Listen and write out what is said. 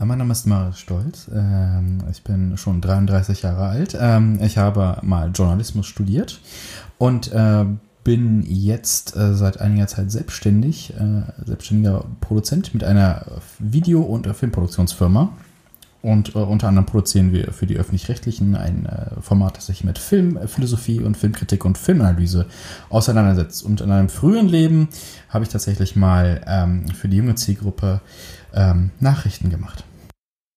Äh, Mein Name ist Marius Stolz. Ähm, Ich bin schon 33 Jahre alt. Ähm, Ich habe mal Journalismus studiert und äh, bin jetzt äh, seit einiger Zeit selbstständig, selbstständiger Produzent mit einer Video- und Filmproduktionsfirma. Und äh, unter anderem produzieren wir für die Öffentlich-Rechtlichen ein äh, Format, das sich mit Filmphilosophie und Filmkritik und Filmanalyse auseinandersetzt. Und in einem früheren Leben habe ich tatsächlich mal ähm, für die junge Zielgruppe ähm, Nachrichten gemacht.